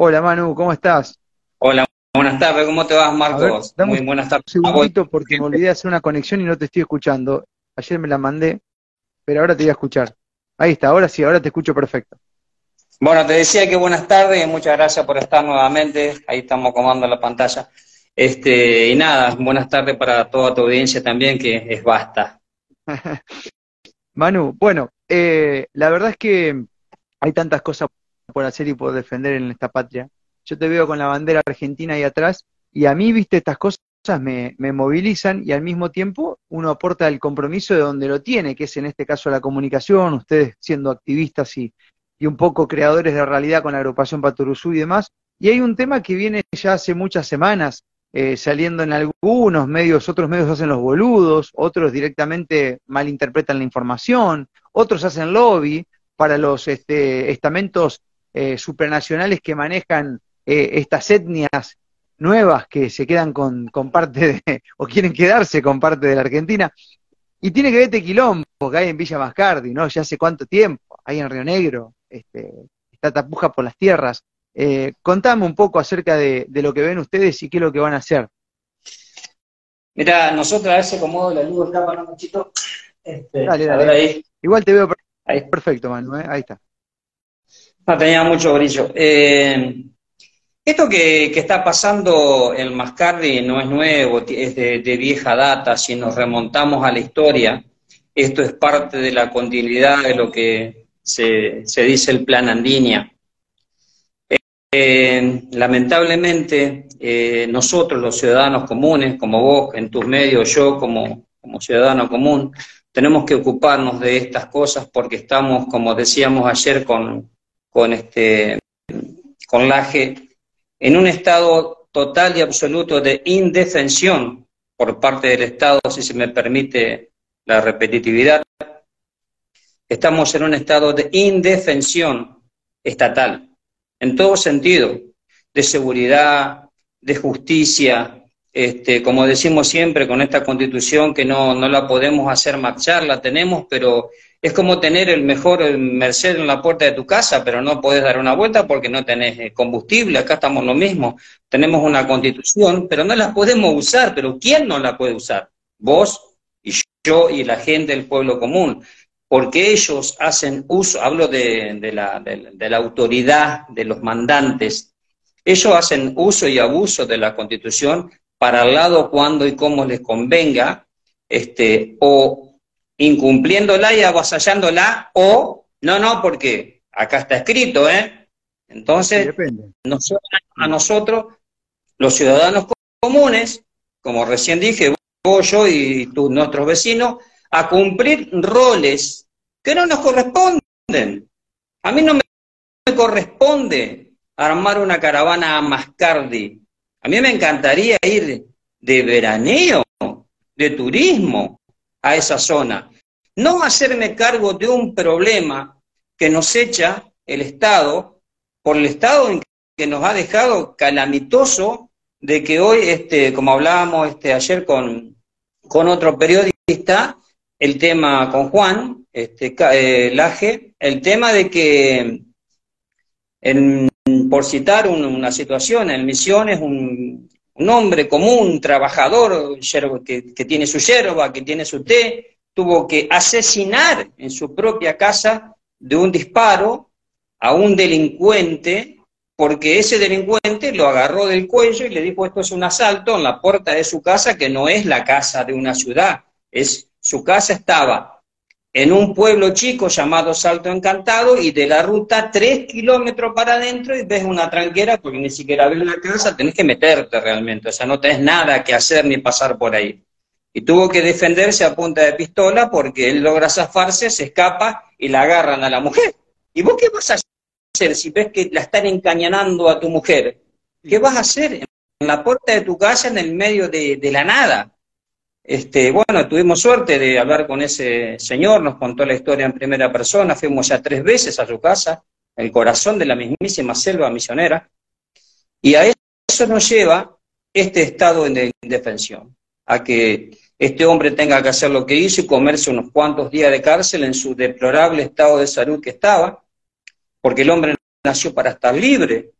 Hola Manu, ¿cómo estás? Hola, buenas tardes, ¿cómo te vas Marcos? Muy buenas tardes. Un segundito porque me olvidé de hacer una conexión y no te estoy escuchando. Ayer me la mandé, pero ahora te voy a escuchar. Ahí está, ahora sí, ahora te escucho perfecto. Bueno, te decía que buenas tardes y muchas gracias por estar nuevamente. Ahí estamos comando la pantalla. Este, y nada, buenas tardes para toda tu audiencia también, que es basta. Manu, bueno, eh, la verdad es que hay tantas cosas por hacer y por defender en esta patria. Yo te veo con la bandera argentina ahí atrás y a mí, viste, estas cosas me, me, movilizan y al mismo tiempo uno aporta el compromiso de donde lo tiene, que es en este caso la comunicación, ustedes siendo activistas y, y un poco creadores de realidad con la agrupación Paturuzú y demás. Y hay un tema que viene ya hace muchas semanas, eh, saliendo en algunos medios, otros medios hacen los boludos, otros directamente malinterpretan la información, otros hacen lobby para los este, estamentos eh, supranacionales que manejan eh, estas etnias nuevas que se quedan con, con, parte de, o quieren quedarse con parte de la Argentina. Y tiene que ver este quilombo que hay en Villa Mascardi, ¿no? Ya hace cuánto tiempo, ahí en Río Negro, este, esta tapuja por las tierras. Eh, contame un poco acerca de, lo que ven ustedes y qué es lo que van a hacer. Mira, nosotros a veces acomodo la luz acá para un mochito. Este, dale, dale. Ahí. Igual te veo perfecto, Manu, ¿eh? ahí está. Tenía mucho brillo. Eh, esto que, está pasando en Mascardi no es nuevo, es de, vieja data. Si nos remontamos a la historia, esto es parte de la continuidad de lo que se, dice el plan Andinia. Eh, lamentablemente, eh, nosotros los ciudadanos comunes, como vos en tus medios, yo como ciudadano común, tenemos que ocuparnos de estas cosas porque estamos, como decíamos ayer con, con, este, con Laje, en un estado total y absoluto de indefensión por parte del Estado, si se me permite la repetitividad. Estamos en un estado de indefensión estatal en todo sentido, de seguridad, de justicia, este, como decimos siempre con esta constitución que no, no la podemos hacer marchar, la tenemos, pero es como tener el mejor Merced en la puerta de tu casa, pero no puedes dar una vuelta porque no tenés eh, combustible, acá estamos lo mismo, tenemos una constitución, pero no la podemos usar, pero ¿quién no la puede usar? Vos y yo y la gente del pueblo común. Porque ellos hacen uso, hablo de, la, de, la, autoridad, de los mandantes, ellos hacen uso y abuso de la constitución para el lado cuando y cómo les convenga, este, o incumpliéndola y avasallándola, o no, no, porque acá está escrito, ¿eh? Entonces, a nosotros, los ciudadanos comunes, como recién dije, vos, yo y tú, nuestros vecinos, a cumplir roles que no nos corresponden. A mí no me corresponde armar una caravana a Mascardi. A mí me encantaría ir de veraneo, de turismo a esa zona. No hacerme cargo de un problema que nos echa el Estado por el Estado en que nos ha dejado calamitoso de que hoy, este, como hablábamos este, ayer con, con otro periodista, el tema con Juan, este, eh, Laje, el tema de que, por citar una situación, en Misiones, un, un hombre común, trabajador, que, que tiene su yerba, que tiene su té, tuvo que asesinar en su propia casa de un disparo a un delincuente porque ese delincuente lo agarró del cuello y le dijo esto es un asalto en la puerta de su casa que no es la casa de una ciudad, es su casa estaba en un pueblo chico llamado Salto Encantado y de la ruta tres kilómetros para adentro y ves una tranquera porque ni siquiera ves la casa, tenés que meterte realmente, o sea, no tenés nada que hacer ni pasar por ahí. Y tuvo que defenderse a punta de pistola porque él logra zafarse, se escapa y la agarran a la mujer. ¿Y vos qué vas a hacer si ves que la están encañonando a tu mujer? ¿Qué vas a hacer en la puerta de tu casa en el medio de la nada? Este, bueno, tuvimos suerte de hablar con ese señor, nos contó la historia en primera persona, fuimos ya tres veces a su casa, el corazón de la mismísima selva misionera, y a eso nos lleva este estado de indefensión, a que este hombre tenga que hacer lo que hizo y comerse unos cuantos días de cárcel en su deplorable estado de salud que estaba, porque el hombre nació para estar libre,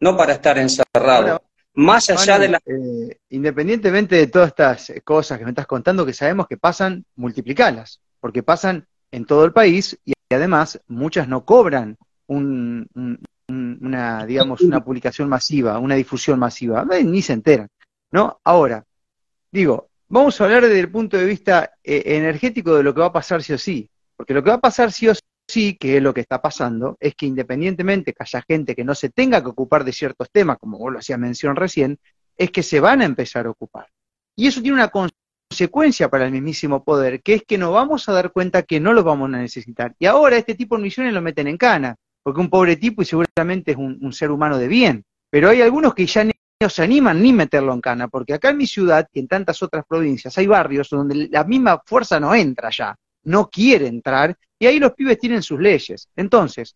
no para estar encerrado. Más allá de la... Eh, independientemente de todas estas cosas que me estás contando, que sabemos que pasan, multiplicalas, porque pasan en todo el país y además muchas no cobran una, digamos, una publicación masiva, una difusión masiva, ni se enteran, ¿no? Ahora, digo, vamos a hablar desde el punto de vista eh, energético de lo que va a pasar sí o sí, porque lo que va a pasar sí o sí, que lo que está pasando, es que independientemente que haya gente que no se tenga que ocupar de ciertos temas, como vos lo hacías mención recién, es que se van a empezar a ocupar. Y eso tiene una consecuencia para el mismísimo poder, que es que nos vamos a dar cuenta que no lo vamos a necesitar. Y ahora este tipo de misiones lo meten en cana, porque un pobre tipo y seguramente es un, ser humano de bien. Pero hay algunos que ya no se animan ni meterlo en cana, porque acá en mi ciudad y en tantas otras provincias hay barrios donde la misma fuerza no entra ya, no quiere entrar, y ahí los pibes tienen sus leyes. Entonces,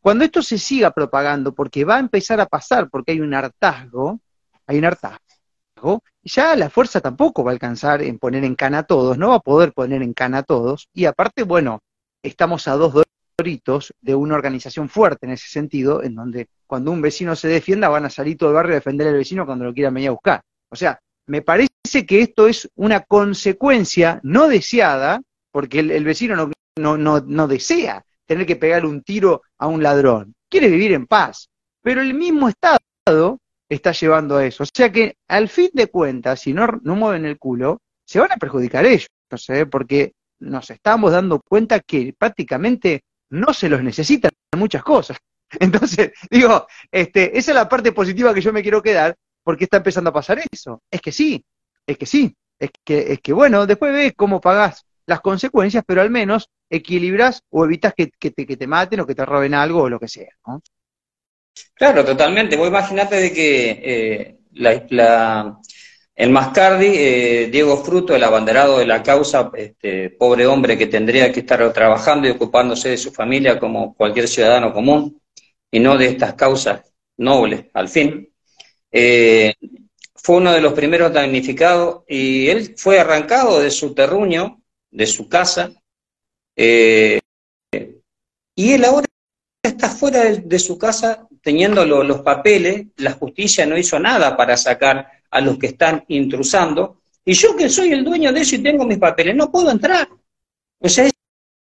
cuando esto se siga propagando, porque va a empezar a pasar, porque hay un hartazgo, hay un hartazgo, ya la fuerza tampoco va a alcanzar en poner en cana a todos, no va a poder poner en cana a todos, y aparte, bueno, estamos a dos de una organización fuerte en ese sentido, en donde cuando un vecino se defienda van a salir todo el barrio a defender al vecino cuando lo quieran venir a buscar. O sea, me parece que esto es una consecuencia no deseada, porque el, vecino no, no, no, no desea tener que pegar un tiro a un ladrón, quiere vivir en paz, pero el mismo Estado está llevando a eso. O sea que al fin de cuentas, si no, no mueven el culo, se van a perjudicar ellos, ¿eh? porque nos estamos dando cuenta que prácticamente no se los necesitan muchas cosas. Entonces, digo, este, esa es la parte positiva que yo me quiero quedar, porque está empezando a pasar eso. Es que sí, es que sí, es que, es que bueno, después ves cómo pagás las consecuencias, pero al menos equilibras o evitas que, te, que te maten o que te roben algo o lo que sea. Claro, totalmente. Vos imaginate de que eh, la, en Mascardi, eh, Diego Fruto, el abanderado de la causa, este, pobre hombre que tendría que estar trabajando y ocupándose de su familia como cualquier ciudadano común, y no de estas causas nobles, al fin, eh, fue uno de los primeros damnificados y él fue arrancado de su terruño, de su casa, eh, y él ahora está fuera de, su casa teniendo los papeles, la justicia no hizo nada para sacar a los que están intrusando, y yo que soy el dueño de eso y tengo mis papeles, no puedo entrar. O sea,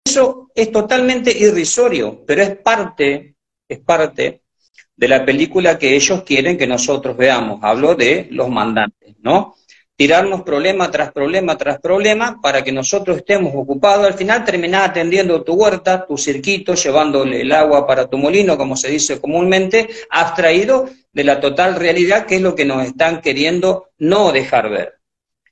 eso es totalmente irrisorio, pero es parte, es parte de la película que ellos quieren que nosotros veamos. Hablo de los mandantes, ¿no? Tirarnos problema tras problema tras problema para que nosotros estemos ocupados. Al final terminás atendiendo tu huerta, tu circuito, llevándole el agua para tu molino, como se dice comúnmente, abstraído de la total realidad, que es lo que nos están queriendo no dejar ver.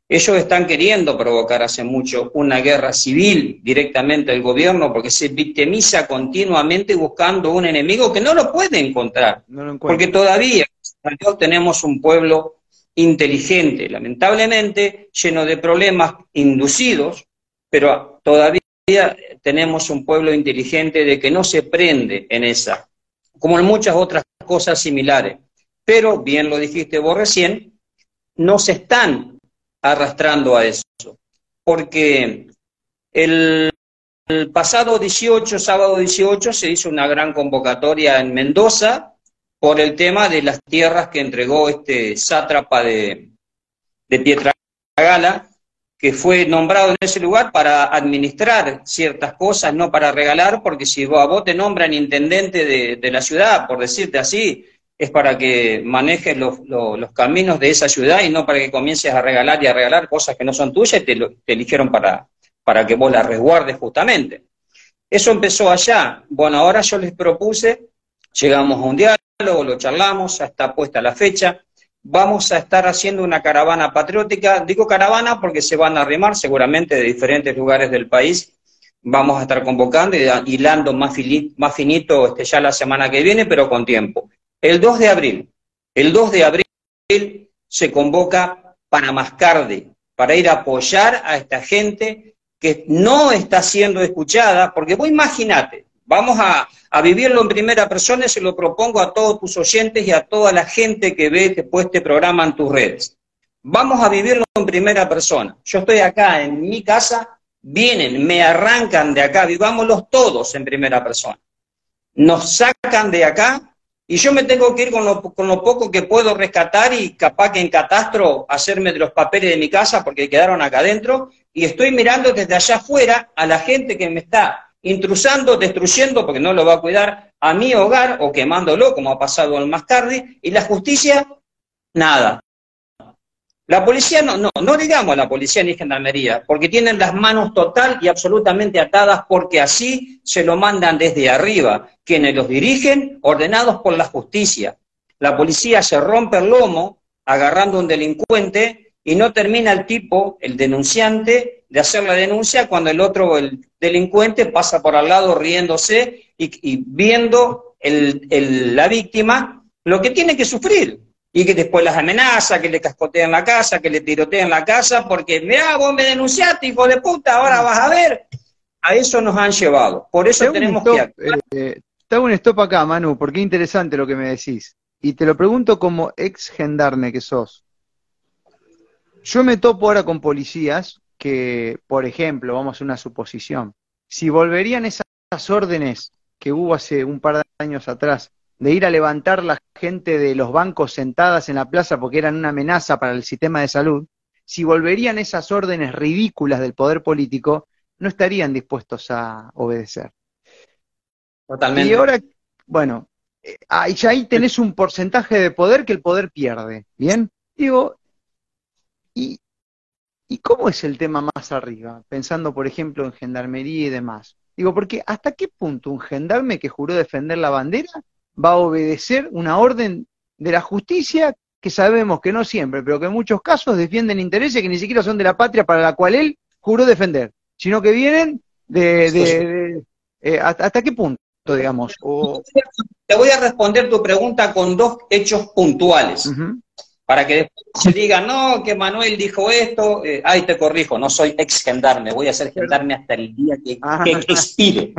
Ellos están queriendo provocar hace mucho una guerra civil directamente al gobierno porque se victimiza continuamente buscando un enemigo que no lo puede encontrar. porque todavía tenemos un pueblo inteligente, lamentablemente lleno de problemas inducidos, pero todavía tenemos un pueblo inteligente de que no se prende en esa, como en muchas otras cosas similares. Pero, bien lo dijiste vos recién, no se están arrastrando a eso, porque el, pasado 18, sábado 18, se hizo una gran convocatoria en Mendoza, por el tema de las tierras que entregó este sátrapa de, de Pietragala, que fue nombrado en ese lugar para administrar ciertas cosas, no para regalar, porque si vos, a vos te nombran intendente de, la ciudad, por decirte así, es para que manejes los, caminos de esa ciudad y no para que comiences a regalar y a regalar cosas que no son tuyas y te, te eligieron para, para que vos las resguardes justamente. Eso empezó allá. Bueno, ahora yo les propuse, llegamos a un diálogo, lo charlamos, ya está puesta la fecha. Vamos a estar haciendo una caravana patriótica. Digo caravana porque se van a arrimar seguramente de diferentes lugares del país. Vamos a estar convocando y hilando más, finito este, ya la semana que viene, pero con tiempo. El 2 de abril, el 2 de abril se convoca para Mascarde, para ir a apoyar a esta gente que no está siendo escuchada, porque vos imaginate, Vamos a, vivirlo en primera persona y se lo propongo a todos tus oyentes y a toda la gente que ve después este programa en tus redes. Vamos a vivirlo en primera persona. Yo estoy acá en mi casa, vienen, me arrancan de acá, vivámoslos todos en primera persona. Nos sacan de acá y yo me tengo que ir con lo, con lo, poco que puedo rescatar y capaz que en catastro hacerme de los papeles de mi casa porque quedaron acá adentro y estoy mirando desde allá afuera a la gente que me está intrusando, destruyendo porque no lo va a cuidar a mi hogar o quemándolo como ha pasado en Mascardi y la justicia, nada. La policía, no, no, no digamos la policía ni gendarmería, porque tienen las manos total y absolutamente atadas porque así se lo mandan desde arriba, quienes los dirigen, ordenados por la justicia. La policía se rompe el lomo agarrando a un delincuente y no termina el tipo, el denunciante, de hacer la denuncia cuando el otro, el delincuente, pasa por al lado riéndose y, viendo el, la víctima lo que tiene que sufrir y que después las amenaza, que le cascotean la casa, que le tirotean la casa, porque, mira, vos me denunciaste, hijo de puta, ahora vas a ver. A eso nos han llevado. Por eso tenemos que... Eh, te un stop acá, Manu, porque es interesante lo que me decís. Y te lo pregunto como ex gendarme que sos. Yo me topo ahora con policías que, por ejemplo, vamos a una suposición, si volverían esas órdenes que hubo hace un par de años atrás de ir a levantar la gente de los bancos sentadas en la plaza porque eran una amenaza para el sistema de salud, si volverían esas órdenes ridículas del poder político, no estarían dispuestos a obedecer. Totalmente. Y ahora, bueno, eh, ahí, ahí tenés un porcentaje de poder que el poder pierde, ¿bien? Digo, ¿y, ¿y cómo es el tema más arriba? Pensando, por ejemplo, en gendarmería y demás. Digo, porque ¿hasta qué punto un gendarme que juró defender la bandera va a obedecer una orden de la justicia que sabemos que no siempre, pero que en muchos casos defienden intereses que ni siquiera son de la patria para la cual él juró defender, sino que vienen de... Eh, ¿Hasta qué punto, digamos? Te voy a responder tu pregunta con dos hechos puntuales. Para que después se diga, no, que Manuel dijo esto, eh, ay, te corrijo, no soy ex gendarme, voy a ser gendarme hasta el día que, ah. que expire.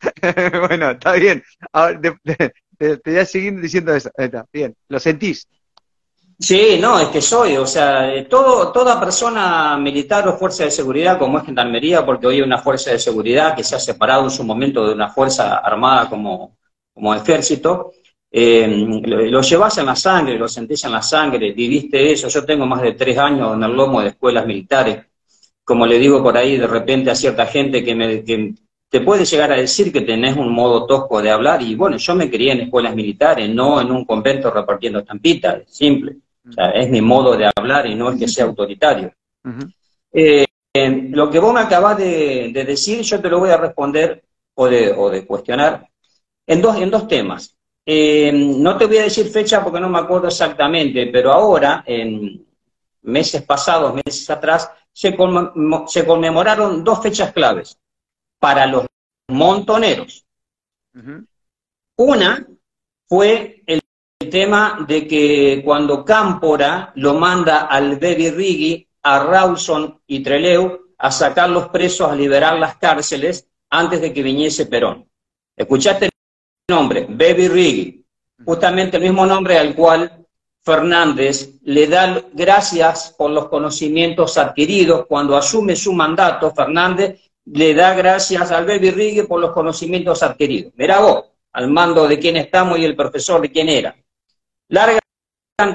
bueno, está bien. Ahora, te, voy a seguir diciendo eso. Está, bien, ¿lo sentís? Sí, no, es que soy, o sea, eh, todo, toda persona militar o fuerza de seguridad, como es Gendarmería, porque hoy hay una fuerza de seguridad que se ha separado en su momento de una fuerza armada como, como ejército, eh, lo, llevas en la sangre, lo sentís en la sangre, viviste eso. Yo tengo más de tres años en el lomo de escuelas militares. Como le digo por ahí de repente a cierta gente que, me, que te puede llegar a decir que tenés un modo tosco de hablar y bueno, yo me crié en escuelas militares, no en un convento repartiendo estampitas, simple. O sea, es mi modo de hablar y no es que sea autoritario. Eh, lo que vos me acabás de, decir, yo te lo voy a responder o de, o de cuestionar en dos, en dos temas. Eh, no te voy a decir fecha porque no me acuerdo exactamente, pero ahora, en meses pasados, meses atrás, se, se conmemoraron dos fechas claves para los montoneros. Una fue el tema de que cuando Cámpora lo manda al Baby Rigi, a Rawson y Treleu a sacar los presos, a liberar las cárceles antes de que viniese Perón. ¿Escuchaste nombre? Baby Rigi. Justamente el mismo nombre al cual Fernández le da gracias por los conocimientos adquiridos cuando asume su mandato. Fernández le da gracias al Baby Rigue por los conocimientos adquiridos. Mirá vos, al mando de quién estamos y el profesor de quién era. Largan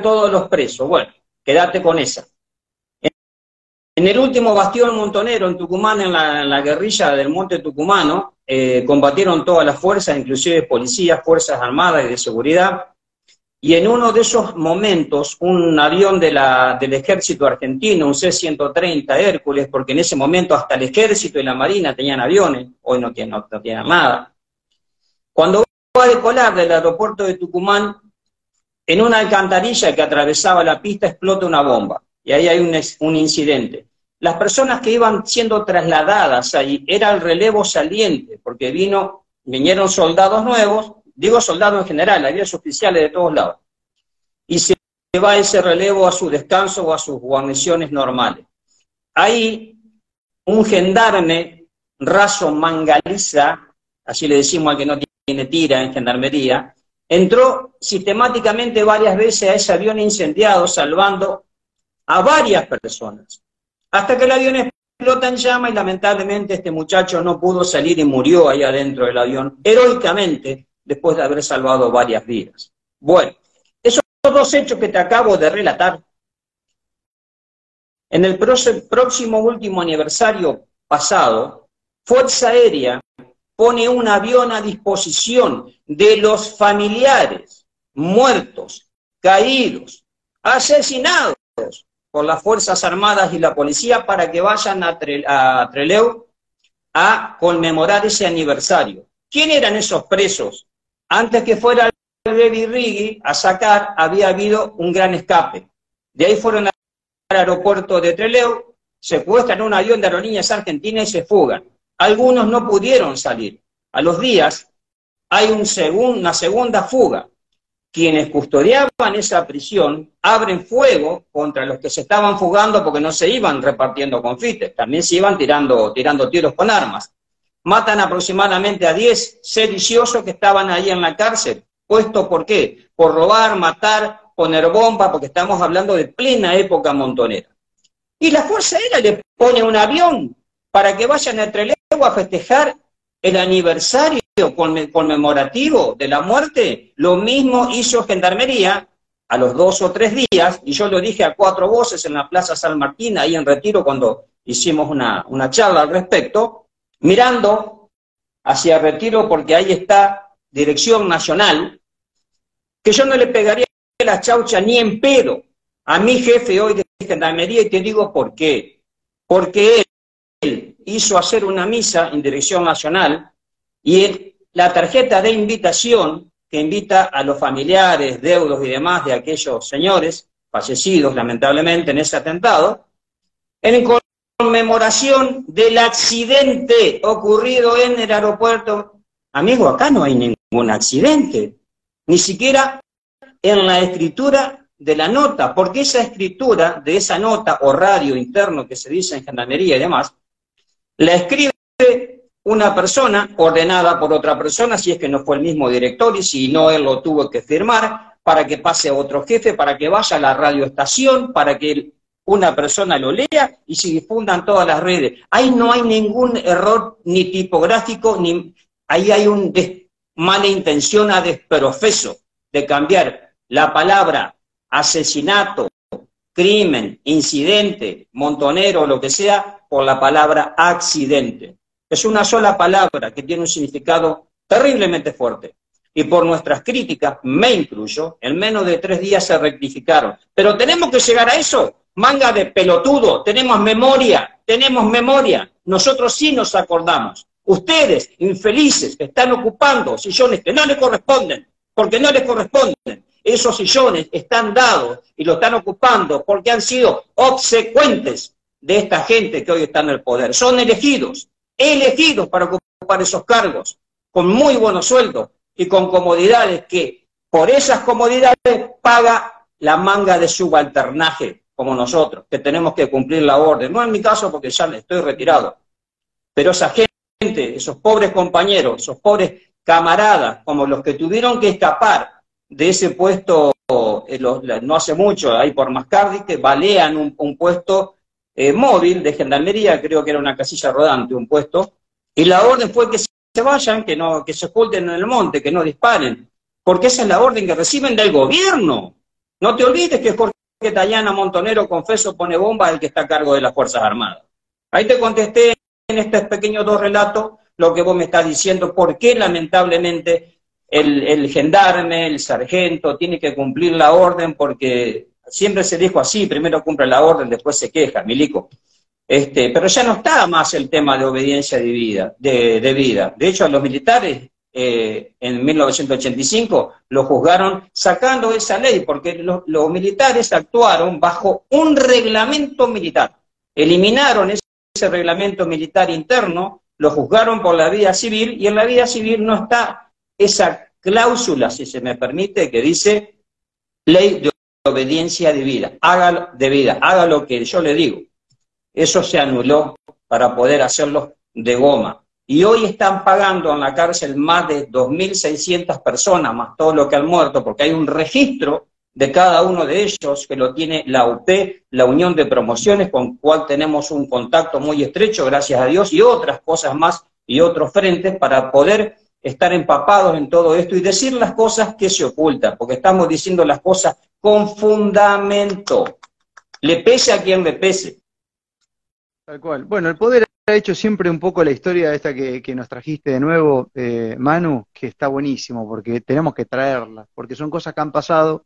todos los presos. Bueno, quédate con esa. En el último bastión montonero en Tucumán, en la, guerrilla del Monte Tucumano, eh, combatieron todas las fuerzas, inclusive policías, fuerzas armadas y de seguridad, y en uno de esos momentos, un avión del ejército argentino, un C-130 Hércules, porque en ese momento hasta el ejército y la marina tenían aviones, hoy no tienen, no, nada. Cuando va a decolar del aeropuerto de Tucumán, en una alcantarilla que atravesaba la pista explota una bomba, y ahí hay un incidente. Las personas que iban siendo trasladadas ahí era el relevo saliente, porque vino, vinieron soldados nuevos, Digo soldados en general, había oficiales de todos lados. Y se va ese relevo a su descanso o a sus guarniciones normales. Ahí, un gendarme raso mangaliza, así le decimos al que no tiene tira en gendarmería, entró sistemáticamente varias veces a ese avión incendiado, salvando a varias personas. Hasta que el avión explota en llama y lamentablemente este muchacho no pudo salir y murió ahí adentro del avión, heroicamente, después de haber salvado varias vidas. Bueno, esos dos hechos que te acabo de relatar, en el próximo último aniversario pasado, Fuerza Aérea pone un avión a disposición de los familiares muertos, caídos, asesinados por las Fuerzas Armadas y la policía para que vayan a, Treleu a conmemorar ese aniversario. ¿Quién eran esos presos? Antes que fuera el Baby Riggy a sacar, había habido un gran escape. De ahí fueron al aeropuerto de Treleu, secuestran un avión de aerolíneas argentinas y se fugan. Algunos no pudieron salir. A los días hay un una segunda fuga. Quienes custodiaban esa prisión abren fuego contra los que se estaban fugando porque no se iban repartiendo confites, también se iban tirando, tirando tiros con armas. Matan aproximadamente a 10 sediciosos que estaban ahí en la cárcel. ¿Puesto por qué? Por robar, matar, poner bomba, porque estamos hablando de plena época montonera. Y la Fuerza Aérea le pone un avión para que vayan a Trelew a festejar el aniversario conmemorativo de la muerte. Lo mismo hizo Gendarmería a los dos o tres días, y yo lo dije a cuatro voces en la Plaza San Martín, ahí en Retiro, cuando hicimos una, una charla al respecto, mirando hacia Retiro, porque ahí está Dirección Nacional, que yo no le pegaría la chaucha ni en pedo a mi jefe hoy de Gendarmería, y te digo por qué. Porque él hizo hacer una misa en Dirección Nacional y la tarjeta de invitación que invita a los familiares, deudos y demás de aquellos señores fallecidos lamentablemente en ese atentado, en conmemoración del accidente ocurrido en el aeropuerto. Amigo, acá no hay ningún accidente, ni siquiera en la escritura de la nota, porque esa escritura de esa nota o radio interno que se dice en gendarmería y demás, la escribe una persona ordenada por otra persona, si es que no fue el mismo director y si no él lo tuvo que firmar, para que pase a otro jefe, para que vaya a la radioestación, para que una persona lo lea y se difundan todas las redes. Ahí no hay ningún error ni tipográfico, ni ahí hay un mala intención a desprofeso de cambiar la palabra asesinato, crimen, incidente, montonero, lo que sea, por la palabra accidente. Es una sola palabra que tiene un significado terriblemente fuerte. Y por nuestras críticas, me incluyo, en menos de tres días se rectificaron. Pero tenemos que llegar a eso. Manga de pelotudo, tenemos memoria, tenemos memoria. Nosotros sí nos acordamos. Ustedes, infelices, están ocupando sillones que no les corresponden, porque no les corresponden. Esos sillones están dados y lo están ocupando porque han sido obsecuentes de esta gente que hoy está en el poder. Son elegidos, elegidos para ocupar esos cargos, con muy buenos sueldos y con comodidades que por esas comodidades paga la manga de subalternaje, como nosotros, que tenemos que cumplir la orden. No en mi caso porque ya estoy retirado, pero esa gente, esos pobres compañeros, esos pobres camaradas, como los que tuvieron que escapar de ese puesto eh, no hace mucho, ahí por Mascardi, que balean un puesto eh, móvil de gendarmería, creo que era una casilla rodante, un puesto, y la orden fue que se vayan, que, no, que se oculten en el monte, que no disparen, porque esa es la orden que reciben del gobierno. No te olvides que Jorge Tayana Montonero, confeso, pone bomba el que está a cargo de las Fuerzas Armadas. Ahí te contesté en estos pequeños dos relatos lo que vos me estás diciendo, por qué lamentablemente el, el gendarme, el sargento, tiene que cumplir la orden porque Siempre se dijo así, primero cumple la orden, después se queja, milico. Este, pero ya no está más el tema de obediencia de vida. De, vida. de hecho, a los militares eh, en 1985 lo juzgaron sacando esa ley, porque los, los militares actuaron bajo un reglamento militar. Eliminaron ese, ese reglamento militar interno, lo juzgaron por la vida civil, y en la vida civil no está esa cláusula, si se me permite, que dice ley de obediencia de vida, haga, de vida, haga lo que yo le digo. Eso se anuló para poder hacerlo de goma. Y hoy están pagando en la cárcel más de 2.600 personas, más todo lo que han muerto, porque hay un registro de cada uno de ellos que lo tiene la UP, la Unión de Promociones, con cual tenemos un contacto muy estrecho, gracias a Dios, y otras cosas más y otros frentes para poder estar empapados en todo esto y decir las cosas que se ocultan, porque estamos diciendo las cosas con fundamento. Le pese a quien le pese. Tal cual. Bueno, el poder ha hecho siempre un poco la historia esta que, nos trajiste de nuevo, eh, Manu, que está buenísimo, porque tenemos que traerla, porque son cosas que han pasado.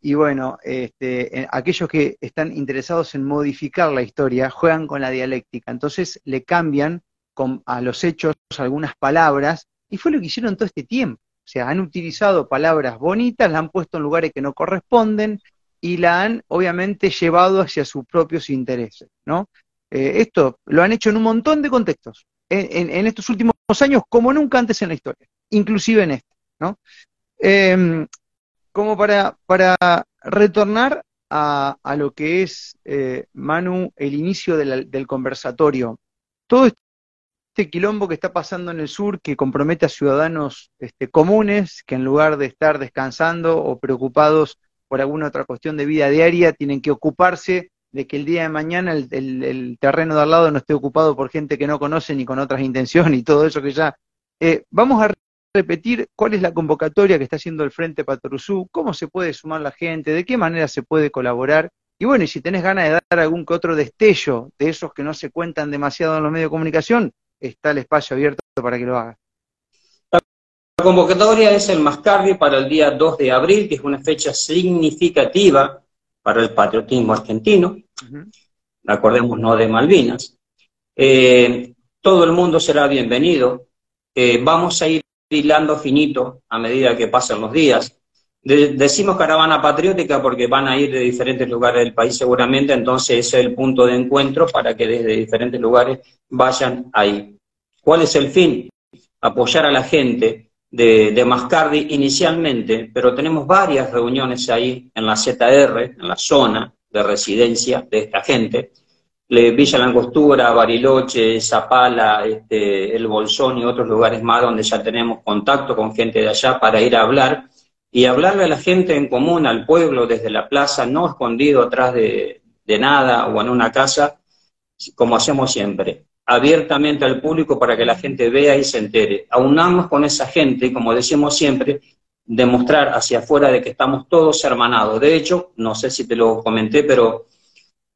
Y bueno, este, aquellos que están interesados en modificar la historia juegan con la dialéctica, entonces le cambian a los hechos algunas palabras, y fue lo que hicieron todo este tiempo. O sea, han utilizado palabras bonitas, la han puesto en lugares que no corresponden y la han obviamente llevado hacia sus propios intereses, ¿no? Eh, esto lo han hecho en un montón de contextos, en, estos últimos años como nunca antes en la historia, inclusive en este, ¿no? Em, como para, para retornar a, lo que es, eh, Manu, el inicio del conversatorio. Todo este quilombo que está pasando en el sur, que compromete a ciudadanos este, comunes, que en lugar de estar descansando o preocupados por alguna otra cuestión de vida diaria, tienen que ocuparse de que el día de mañana el, terreno de al lado no esté ocupado por gente que no conoce ni con otras intenciones y todo eso que ya... Eh, vamos a repetir cuál es la convocatoria que está haciendo el Frente Patrusú, cómo se puede sumar la gente, de qué manera se puede colaborar. Y bueno, y si tenés ganas de dar algún que otro destello de esos que no se cuentan demasiado en los medios de comunicación, está el espacio abierto para que lo hagas. La convocatoria es el Mascardi para el día 2 de abril, que es una fecha significativa para el patriotismo argentino. Acordemos no de Malvinas. Eh, todo el mundo será bienvenido. Eh, vamos a ir hilando finito a medida que pasan los días. decimos caravana patriótica porque van a ir de diferentes lugares del país seguramente, entonces ese es el punto de encuentro para que desde diferentes lugares vayan ahí. ¿Cuál es el fin? Apoyar a la gente de, Mascardi inicialmente, pero tenemos varias reuniones ahí en la ZR, en la zona de residencia de esta gente. Villa Langostura, Bariloche, Zapala, este, El Bolsón y otros lugares más donde ya tenemos contacto con gente de allá para ir a hablar y hablarle a la gente en común, al pueblo, desde la plaza, no escondido atrás de nada o en una casa, como hacemos siempre abiertamente al público para que la gente vea y se entere. Aunarnos con esa gente, como decimos siempre, demostrar hacia afuera de que estamos todos hermanados. De hecho, no sé si te lo comenté, pero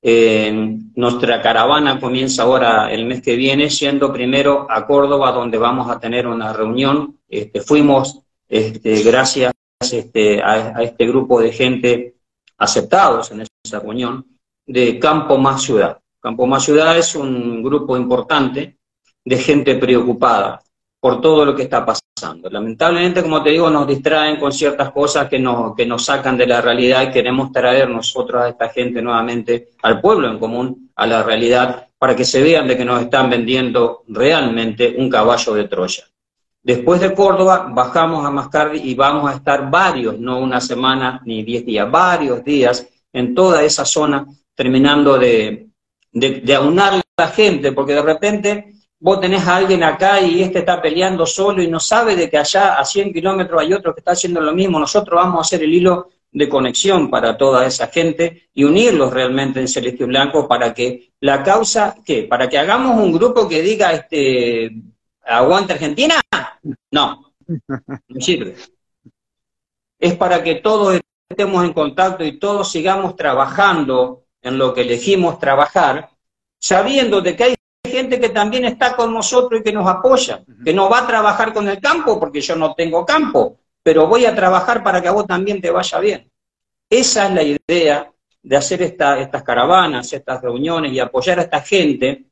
eh, nuestra caravana comienza ahora el mes que viene, siendo primero a Córdoba, donde vamos a tener una reunión. Este, fuimos, este, gracias este, a, a este grupo de gente aceptados en esa reunión, de Campo Más Ciudad. Campo Más Ciudad es un grupo importante de gente preocupada por todo lo que está pasando. Lamentablemente, como te digo, nos distraen con ciertas cosas que nos, que nos sacan de la realidad y queremos traer nosotros a esta gente nuevamente, al pueblo en común, a la realidad, para que se vean de que nos están vendiendo realmente un caballo de Troya. Después de Córdoba, bajamos a Mascardi y vamos a estar varios, no una semana ni diez días, varios días en toda esa zona, terminando de, de, aunar la gente, porque de repente vos tenés a alguien acá y este está peleando solo y no sabe de que allá a 100 kilómetros hay otro que está haciendo lo mismo. Nosotros vamos a hacer el hilo de conexión para toda esa gente y unirlos realmente en Celeste Blanco para que la causa, ¿qué? Para que hagamos un grupo que diga, este, aguante Argentina. No, no sirve. Es para que todos estemos en contacto y todos sigamos trabajando en lo que elegimos trabajar, sabiendo de que hay gente que también está con nosotros y que nos apoya, que no va a trabajar con el campo porque yo no tengo campo, pero voy a trabajar para que a vos también te vaya bien. Esa es la idea de hacer estas caravanas, estas reuniones y apoyar a esta gente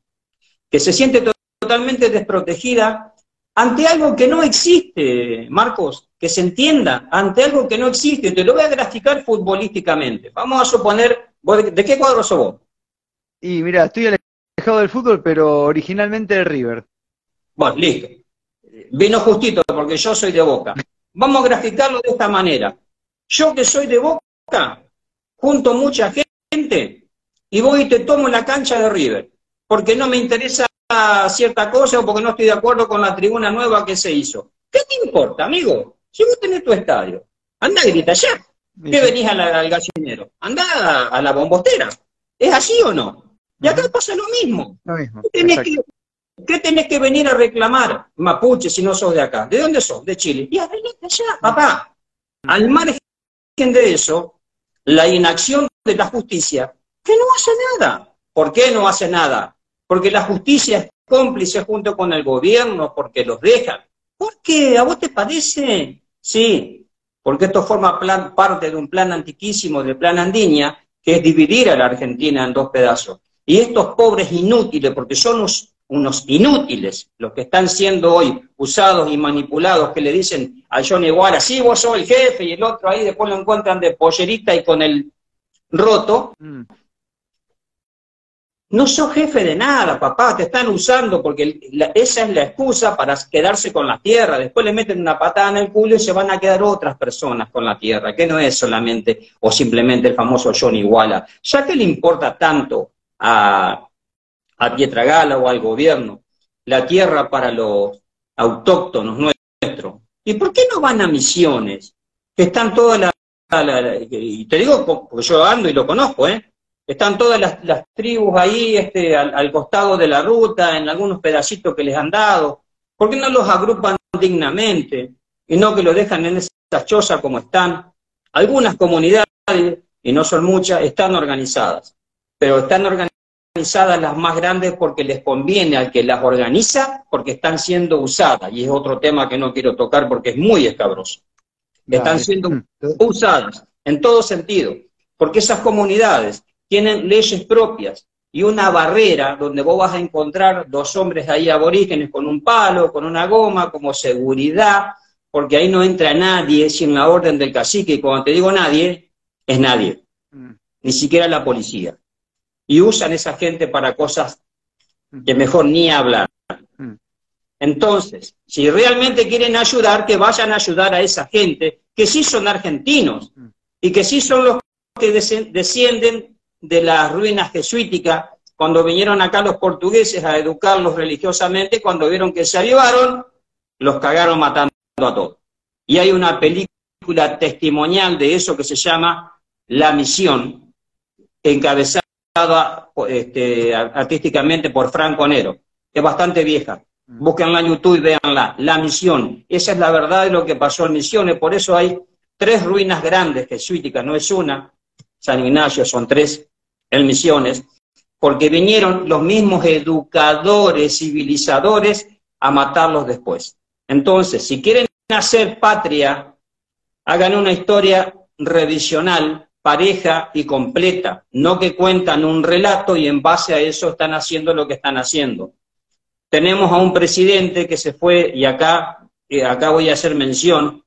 que se siente totalmente desprotegida ante algo que no existe, Marcos, que se entienda, ante algo que no existe. Te lo voy a graficar futbolísticamente. Vamos a suponer ¿De qué cuadro sos vos? Y mira, estoy alejado del fútbol, pero originalmente de River. Bueno, listo. Vino justito, porque yo soy de Boca. Vamos a graficarlo de esta manera. Yo que soy de Boca, junto mucha gente, y voy y te tomo la cancha de River, porque no me interesa cierta cosa o porque no estoy de acuerdo con la tribuna nueva que se hizo. ¿Qué te importa, amigo? Si vos tenés tu estadio, anda y grita ya. ¿Qué venís al gallinero? Anda a, la bombostera. ¿Es así o no? Y acá pasa lo mismo. Lo mismo. Tenés que ¿qué tenés que venir a reclamar, mapuche, si no sos de acá? ¿De dónde sos? De Chile. Y venite allá, papá. Al margen de eso, la inacción de la justicia, que no hace nada. ¿Por qué no hace nada? Porque la justicia es cómplice junto con el gobierno, porque los dejan. ¿Por qué? ¿A vos te parece? Sí, porque esto forma parte de un plan antiquísimo, del plan Andiña, que es dividir a la Argentina en dos pedazos. Y estos pobres inútiles, porque son unos, inútiles los que están siendo hoy usados y manipulados, que le dicen a Johnny Iguala, sí, vos sos el jefe, y el otro ahí después lo encuentran de pollerita y con el roto, mm. No sos jefe de nada, papá, te están usando porque esa es la excusa para quedarse con la tierra. Después le meten una patada en el culo y se van a quedar otras personas con la tierra, que no es solamente o simplemente el famoso John Iguala. Ya que le importa tanto a, a Pietragala o al gobierno la tierra para los autóctonos nuestros, ¿y por qué no van a misiones? Que están todas las... y te digo, porque yo ando y lo conozco, ¿eh? Están todas las, tribus ahí este, al, costado de la ruta, en algunos pedacitos que les han dado. ¿Por qué no los agrupan dignamente y no que lo dejan en esa choza como están? Algunas comunidades, y no son muchas, están organizadas, pero están organizadas las más grandes porque les conviene al que las organiza, porque están siendo usadas, y es otro tema que no quiero tocar porque es muy escabroso. Están siendo usadas en todo sentido, porque esas comunidades tienen leyes propias y una barrera donde vos vas a encontrar dos hombres ahí aborígenes con un palo, con una goma, como seguridad, porque ahí no entra nadie sin la orden del cacique, y cuando te digo nadie, es nadie, mm. ni siquiera la policía. Y usan esa gente para cosas que mejor ni hablar. Mm. Entonces, si realmente quieren ayudar, que vayan a ayudar a esa gente que sí son argentinos mm. y que sí son los que descienden de las ruinas jesuíticas, cuando vinieron acá los portugueses a educarlos religiosamente, cuando vieron que se avivaron, los cagaron matando a todos. Y hay una película testimonial de eso que se llama La Misión, encabezada este, artísticamente por Franco Nero. Es bastante vieja. Mm. Búsquenla en YouTube y véanla. La Misión. Esa es la verdad de lo que pasó en Misiones. Por eso hay tres ruinas grandes jesuíticas, no es una, San Ignacio, son tres en Misiones, porque vinieron los mismos educadores, civilizadores, a matarlos después. Entonces, si quieren hacer patria, hagan una historia revisional, pareja y completa, no que cuentan un relato y en base a eso están haciendo lo que están haciendo. Tenemos a un presidente que se fue, y acá, eh, acá voy a hacer mención,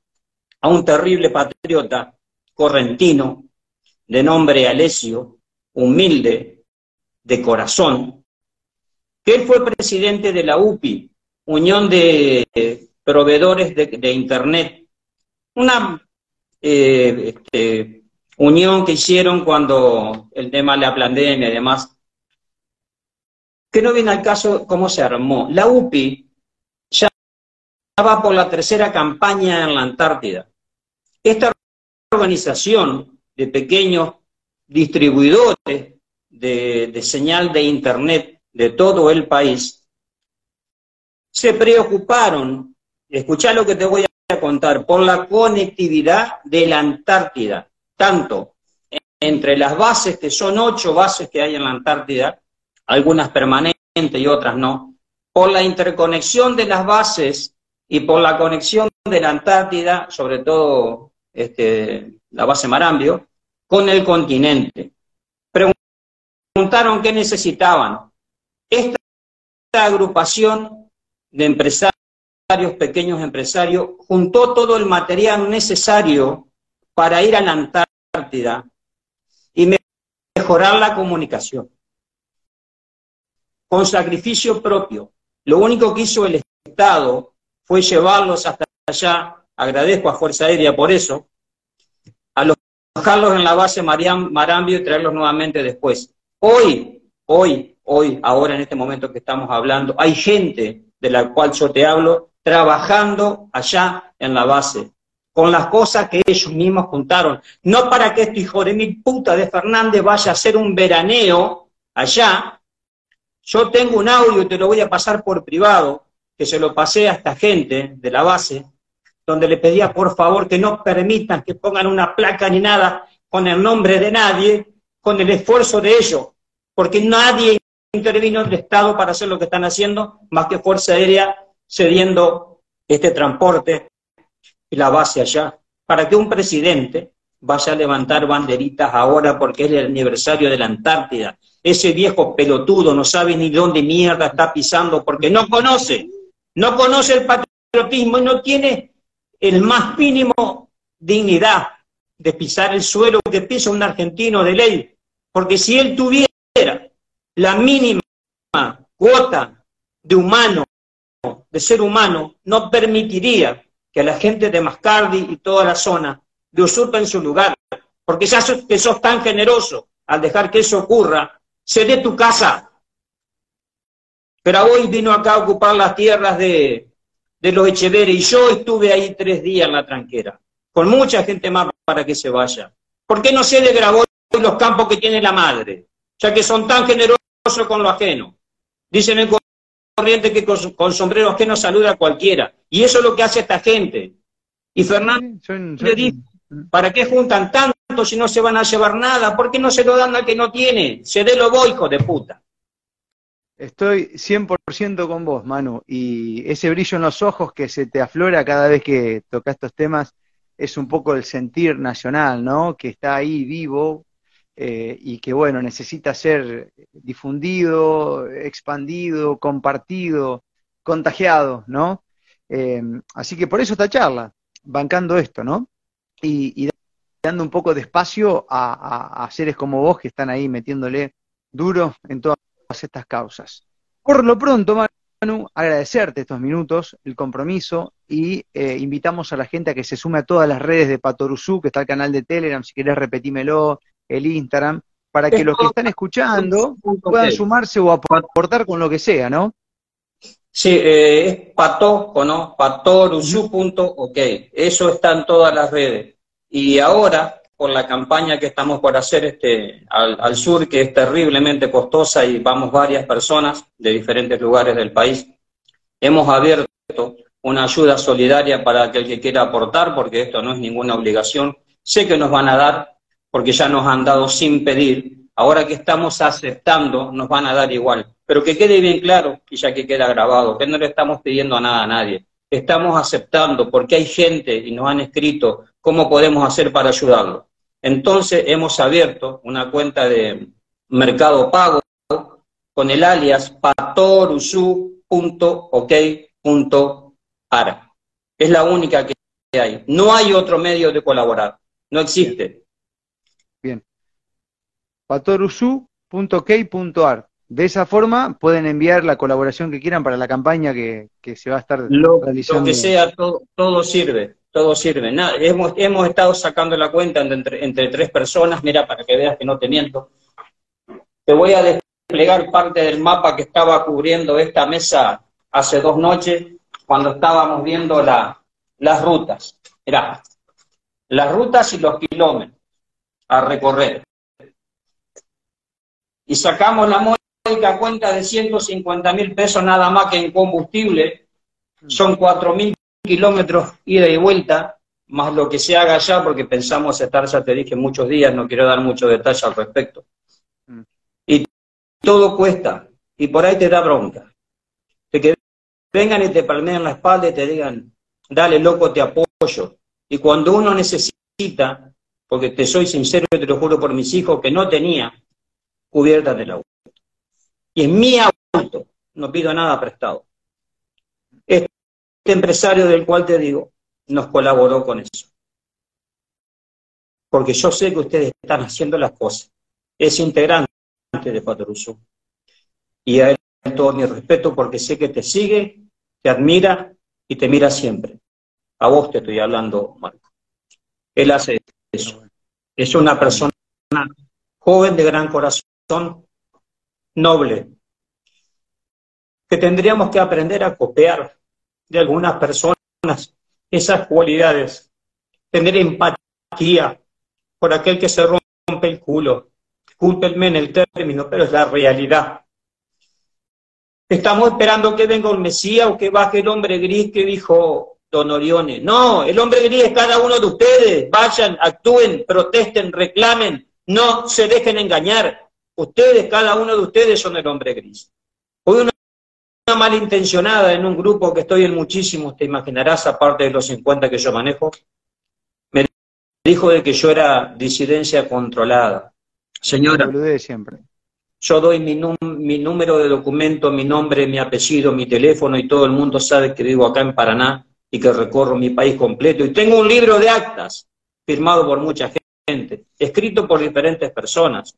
a un terrible patriota correntino, de nombre Alesio, humilde, de corazón, que él fue presidente de la UPI, Unión de Proveedores de, Internet, una eh, este, unión que hicieron cuando el tema de la pandemia y demás, que no viene al caso cómo se armó. La UPI ya va por la tercera campaña en la Antártida. Esta organización de pequeños distribuidores de, señal de Internet de todo el país, se preocuparon, escucha lo que te voy a contar, por la conectividad de la Antártida, tanto entre las bases, que son ocho bases que hay en la Antártida, algunas permanentes y otras no, por la interconexión de las bases y por la conexión de la Antártida, sobre todo este, la base Marambio, con el continente. Preguntaron qué necesitaban. Esta agrupación de empresarios, pequeños empresarios, juntó todo el material necesario para ir a la Antártida y mejorar la comunicación. Con sacrificio propio. Lo único que hizo el Estado fue llevarlos hasta allá, agradezco a Fuerza Aérea por eso, bajarlos en la base Marambio y traerlos nuevamente después. Hoy, hoy, hoy, ahora en este momento que estamos hablando, hay gente de la cual yo te hablo trabajando allá en la base, con las cosas que ellos mismos juntaron. No para que este hijo de mi puta de Fernández vaya a hacer un veraneo allá Yo tengo un audio te lo voy a pasar por privado, que se lo pasé a esta gente de la base, donde le pedía por favor que no permitan que pongan una placa ni nada con el nombre de nadie, con el esfuerzo de ellos, porque nadie intervino el Estado para hacer lo que están haciendo, más que Fuerza Aérea cediendo este transporte y la base allá, para que un presidente vaya a levantar banderitas ahora porque es el aniversario de la Antártida. Ese viejo pelotudo no sabe ni dónde mierda está pisando porque no conoce, no conoce el patriotismo y no tiene el más mínimo dignidad de pisar el suelo que pisa un argentino de ley. Porque si él tuviera la mínima cuota de humano, de ser humano, no permitiría que la gente de Mascardi y toda la zona le usurpen su lugar. Porque ya sos, sos tan generoso al dejar que eso ocurra, se dé tu casa. Pero hoy vino acá a ocupar las tierras de, de los Echeveres y yo estuve ahí tres días en la tranquera, con mucha gente más para que se vaya. ¿Por qué no se le grabó los campos que tiene la madre? Ya que son tan generosos con lo ajeno. Dicen en corriente que con, sombrero ajeno saluda a cualquiera. Y eso es lo que hace esta gente. Y Fernando le dice, ¿para qué juntan tanto si no se van a llevar nada? ¿Por qué no se lo dan al que no tiene? Se dé lo hijo de puta. Estoy 100% con vos, Manu. Y ese brillo en los ojos que se te aflora cada vez que toca estos temas es un poco el sentir nacional, ¿no? Que está ahí vivo, eh, y que, bueno, necesita ser difundido, expandido, compartido, contagiado, ¿no? Eh, así que por eso esta charla, bancando esto, ¿no? Y, dando un poco de espacio a, seres como vos que están ahí metiéndole duro en todas estas causas. Por lo pronto, Manu, agradecerte estos minutos, el compromiso y eh, invitamos a la gente a que se sume a todas las redes de Patoruzú, que está el canal de Telegram, si querés repetímelo, el Instagram, para que los que están escuchando puedan sumarse o aportar con lo que sea, ¿no? Sí, eh, es patoco, ¿no? Patorusu.ok. Eso está en todas las redes. Y ahora, con la campaña que estamos por hacer este, al, sur, que es terriblemente costosa y vamos varias personas de diferentes lugares del país, hemos abierto una ayuda solidaria para aquel que quiera aportar, porque esto no es ninguna obligación. Sé que nos van a dar porque ya nos han dado sin pedir, ahora que estamos aceptando, nos van a dar igual. Pero que quede bien claro, y ya que queda grabado, que no le estamos pidiendo nada a nadie. Estamos aceptando porque hay gente y nos han escrito cómo podemos hacer para ayudarlo. Entonces hemos abierto una cuenta de Mercado Pago con el alias patorusu.ok.ara. Es la única que hay. No hay otro medio de colaborar. No existe patorusu.k.ar. De esa forma pueden enviar la colaboración que quieran para la campaña que, se va a estar realizando. Lo que sea, todo, todo sirve, todo sirve. Nada, hemos, hemos estado sacando la cuenta entre, entre tres personas, mira, para que veas que no te miento. Te voy a desplegar parte del mapa que estaba cubriendo esta mesa hace dos noches, cuando estábamos viendo la, las rutas. Mirá, las rutas y los kilómetros a recorrer y sacamos la módica cuenta de 150 mil pesos nada más que en combustible, son 4 mil kilómetros ida y vuelta, más lo que se haga allá, porque pensamos estar, ya te dije, muchos días, no quiero dar mucho detalle al respecto. Mm. Y todo cuesta, y por ahí te da bronca. De que vengan y te palmeen la espalda y te digan, dale loco, te apoyo. Y cuando uno necesita, porque te soy sincero y te lo juro por mis hijos, que no tenía, cubiertas del auto. Y en mi auto, no pido nada prestado. Este empresario del cual te digo, nos colaboró con eso. Porque yo sé que ustedes están haciendo las cosas. Es integrante de Patoruzú. Y a él todo mi respeto porque sé que te sigue, te admira y te mira siempre. A vos te estoy hablando, Marco. Él hace eso. Es una persona joven de gran corazón noble, que tendríamos que aprender a copiar de algunas personas esas cualidades, tener empatía por aquel que se rompe el culo. Discúlpenme en el término, pero es la realidad. Estamos esperando que venga un Mesías o que baje el hombre gris que dijo Don Orione. No, el hombre gris es cada uno de ustedes. Vayan, actúen, protesten, reclamen, no se dejen engañar. Ustedes, cada uno de ustedes son el hombre gris. Hoy una malintencionada en un grupo que estoy en muchísimos, te imaginarás, aparte de los 50 que yo manejo, me dijo de que yo era disidencia controlada. Señora, siempre. Yo doy mi, mi, número de documento, mi nombre, mi apellido, mi teléfono y todo el mundo sabe que vivo acá en Paraná y que recorro mi país completo. Y tengo un libro de actas firmado por mucha gente, escrito por diferentes personas,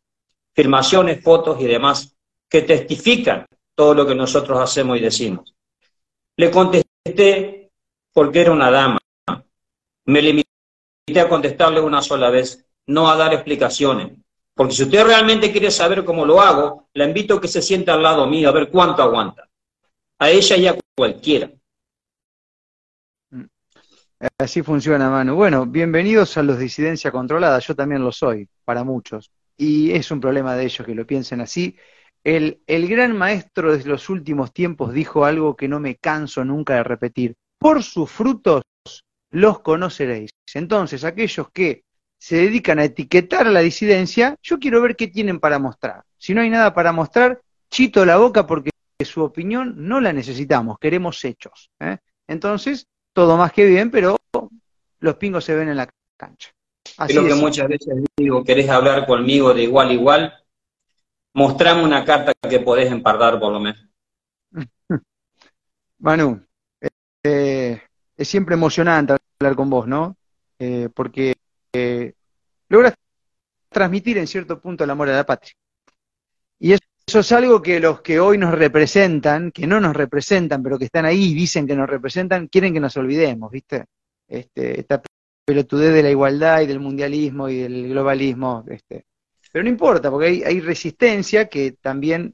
firmaciones, fotos y demás, que testifican todo lo que nosotros hacemos y decimos. Le contesté porque era una dama. Me limité a contestarle una sola vez, no a dar explicaciones. Porque si usted realmente quiere saber cómo lo hago, la invito a que se siente al lado mío a ver cuánto aguanta. A ella y a cualquiera. Mm. Así funciona, Manu. Bueno, bienvenidos a los disidencia controlada. Yo también lo soy, para muchos. Y es un problema de ellos que lo piensen así. El, el gran maestro de los últimos tiempos dijo algo que no me canso nunca de repetir. Por sus frutos los conoceréis. Entonces, aquellos que se dedican a etiquetar a la disidencia, yo quiero ver qué tienen para mostrar. Si no hay nada para mostrar, chito la boca porque su opinión no la necesitamos, queremos hechos. ¿eh? Entonces, todo más que bien, pero los pingos se ven en la cancha. Así Creo que muchas veces digo, querés hablar conmigo de igual a igual, mostrame una carta que podés empardar por lo menos. Manu, eh, es siempre emocionante hablar con vos, ¿no? Eh, porque eh, logra transmitir en cierto punto el amor a la patria. Y eso es algo que los que hoy nos representan, que no nos representan, pero que están ahí y dicen que nos representan, quieren que nos olvidemos, ¿viste? Este, esta pelotudez de la igualdad y del mundialismo y del globalismo, este. Pero no importa, porque hay, resistencia que también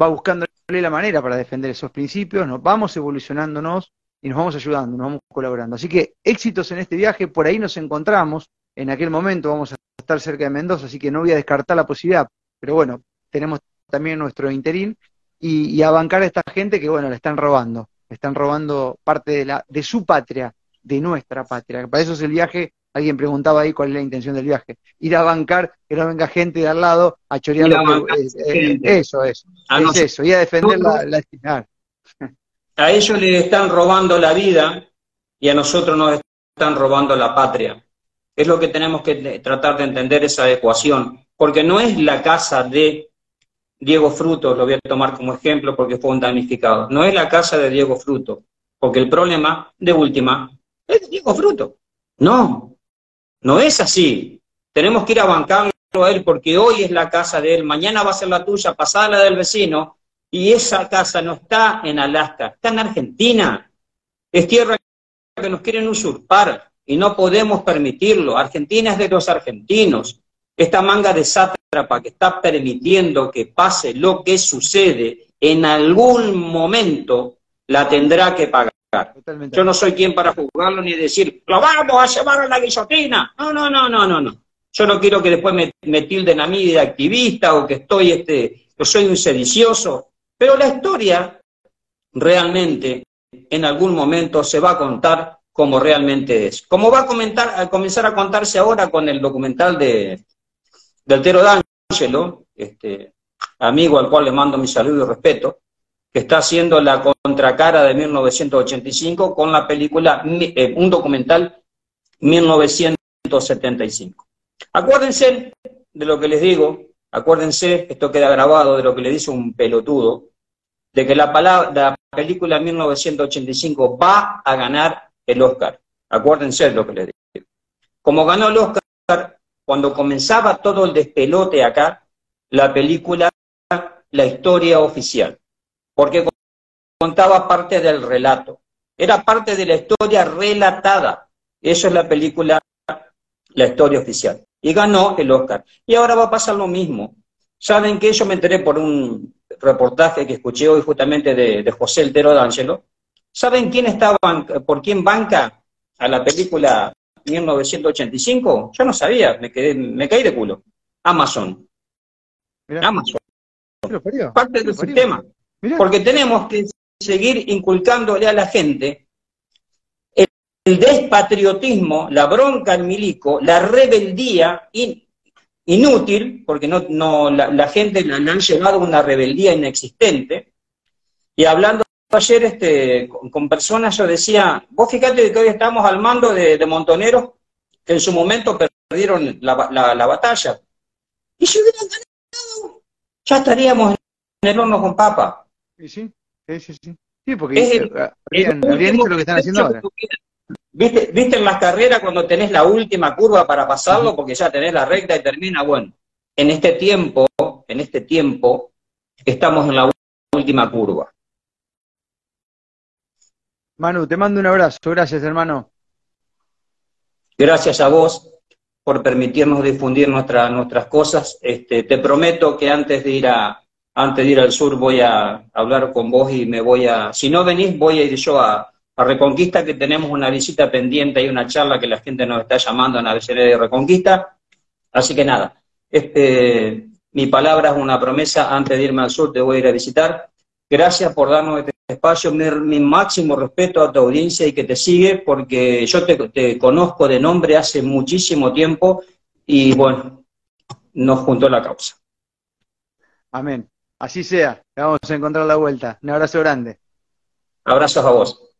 va buscando la manera para defender esos principios, nos vamos evolucionándonos y nos vamos ayudando, nos vamos colaborando. Así que éxitos en este viaje, por ahí nos encontramos, en aquel momento vamos a estar cerca de Mendoza, así que no voy a descartar la posibilidad, pero bueno, tenemos también nuestro interín y, a bancar a esta gente que bueno, le están robando, le están robando parte de, la, de su patria, de nuestra patria. Para eso es el viaje, alguien preguntaba ahí cuál es la intención del viaje, ir a bancar, que no venga gente de al lado a chorear eso, eso, es eso, y a defender la, la, a ellos les están robando la vida y a nosotros nos están robando la patria. Es lo que tenemos que tratar de entender esa ecuación, porque no es la casa de Diego Fruto, lo voy a tomar como ejemplo porque fue un damnificado, no es la casa de Diego Fruto, porque el problema de última es Diego Fruto. No, no es así. Tenemos que ir a bancarlo a él porque hoy es la casa de él, mañana va a ser la tuya, pasada la del vecino, y esa casa no está en Alaska, está en Argentina. Es tierra que nos quieren usurpar y no podemos permitirlo. Argentina es de los argentinos. Esta manga de sátrapa que está permitiendo que pase lo que sucede, en algún momento la tendrá que pagar. Yo no soy quien para juzgarlo ni decir, lo vamos a llevar a la guillotina. No, no, no, no, no, no. Yo no quiero que después me, me tilden a mí de activista o que estoy, este, yo soy un sedicioso. Pero la historia realmente en algún momento se va a contar como realmente es. Como va a, comentar, a comenzar a contarse ahora con el documental de, de Altero D'Angelo, este, amigo al cual le mando mi saludo y respeto, que está haciendo la contracara de 1985 con la película, eh, un documental 1975. Acuérdense de lo que les digo, Acuérdense, esto queda grabado de lo que le dice un pelotudo, de que la, palabra, la película 1985 va a ganar el Oscar. Acuérdense de lo que le digo. Como ganó el Oscar, cuando comenzaba todo el despelote acá, la película, la historia oficial, porque contaba parte del relato, era parte de la historia relatada. Eso es la película, la historia oficial y ganó el Oscar. Y ahora va a pasar lo mismo. Saben que yo me enteré por un reportaje que escuché hoy justamente de, José Eltero D'Angelo. ¿Saben quién estaba, por quién banca a la película 1985? Yo no sabía, me, quedé, me caí de culo. Amazon. Amazon. Parte del sistema. Porque tenemos que seguir inculcándole a la gente el, despatriotismo, la bronca al milico, la rebeldía inútil, porque no, no la, gente la, han llevado a una rebeldía inexistente. Y hablando ayer este, con, personas, yo decía, vos fíjate que hoy estamos al mando de, montoneros que en su momento perdieron la, la batalla. Y si hubieran ganado, ya estaríamos en el horno con papa. Sí, sí, sí, sí. Sí, porque es el, lo que están haciendo ahora. ¿Viste, ¿Viste en las carreras cuando tenés la última curva para pasarlo? Porque ya tenés la recta y termina. Bueno, en este tiempo, en este tiempo, estamos en la última curva. Manu, te mando un abrazo. Gracias, hermano. Gracias a vos por permitirnos difundir nuestras cosas. Este, te prometo que antes de ir a antes de ir al sur voy a hablar con vos y me voy a, si no venís, voy a ir yo a, Reconquista, que tenemos una visita pendiente y una charla que la gente nos está llamando en la de Reconquista. Así que nada, este, mi palabra es una promesa, antes de irme al sur te voy a ir a visitar. Gracias por darnos este espacio, mi, máximo respeto a tu audiencia y que te sigue, porque yo te, conozco de nombre hace muchísimo tiempo y bueno, nos juntó la causa. Amén. Así sea, vamos a encontrar la vuelta. Un abrazo grande. Abrazos a vos.